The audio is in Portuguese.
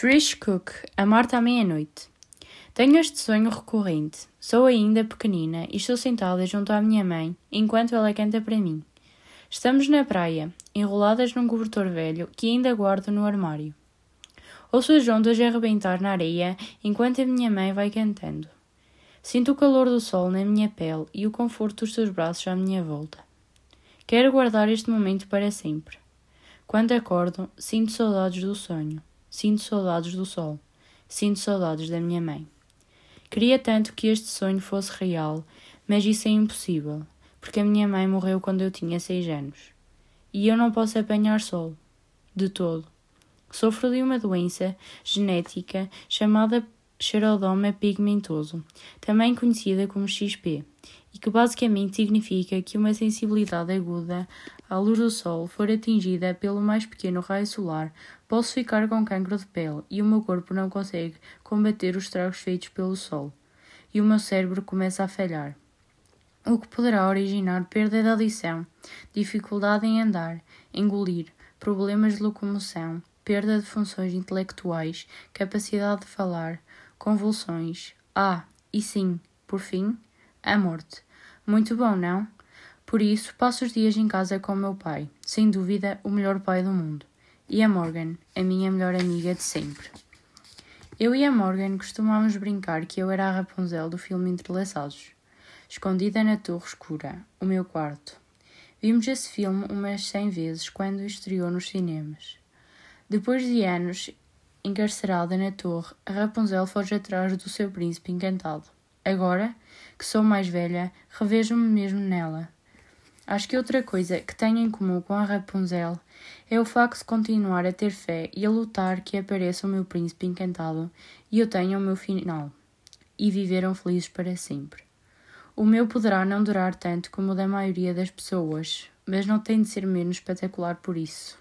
Trish Cook, A Marta à Meia-Noite. Tenho este sonho recorrente. Sou ainda pequenina e estou sentada junto à minha mãe enquanto ela canta para mim. Estamos na praia, enroladas num cobertor velho que ainda guardo no armário. Ouço as ondas arrebentar na areia enquanto a minha mãe vai cantando. Sinto o calor do sol na minha pele e o conforto dos seus braços à minha volta. Quero guardar este momento para sempre. Quando acordo, sinto saudades do sonho, sinto saudades do sol, sinto saudades da minha mãe. Queria tanto que este sonho fosse real, mas isso é impossível, porque a minha mãe morreu quando eu tinha seis anos. E eu não posso apanhar sol. De todo. Sofro de uma doença genética chamada xerodoma pigmentoso, também conhecida como XP, que basicamente significa que uma sensibilidade aguda à luz do sol for atingida pelo mais pequeno raio solar, posso ficar com cancro de pele e o meu corpo não consegue combater os estragos feitos pelo sol, e o meu cérebro começa a falhar. O que poderá originar perda de audição, dificuldade em andar, engolir, problemas de locomoção, perda de funções intelectuais, capacidade de falar, convulsões. Ah, e sim, por fim, a morte. Muito bom, não? Por isso, passo os dias em casa com meu pai, sem dúvida o melhor pai do mundo, e a Morgan, a minha melhor amiga de sempre. Eu e a Morgan costumávamos brincar que eu era a Rapunzel do filme Entrelaçados, escondida na torre escura, o meu quarto. Vimos esse filme umas cem vezes quando estreou nos cinemas. Depois de anos encarcerada na torre, a Rapunzel foge atrás do seu príncipe encantado. Agora, que sou mais velha, revejo-me mesmo nela. Acho que outra coisa que tenho em comum com a Rapunzel é o facto de continuar a ter fé e a lutar que apareça o meu príncipe encantado e eu tenha o meu final. E viveram felizes para sempre. O meu poderá não durar tanto como o da maioria das pessoas, mas não tem de ser menos espetacular por isso.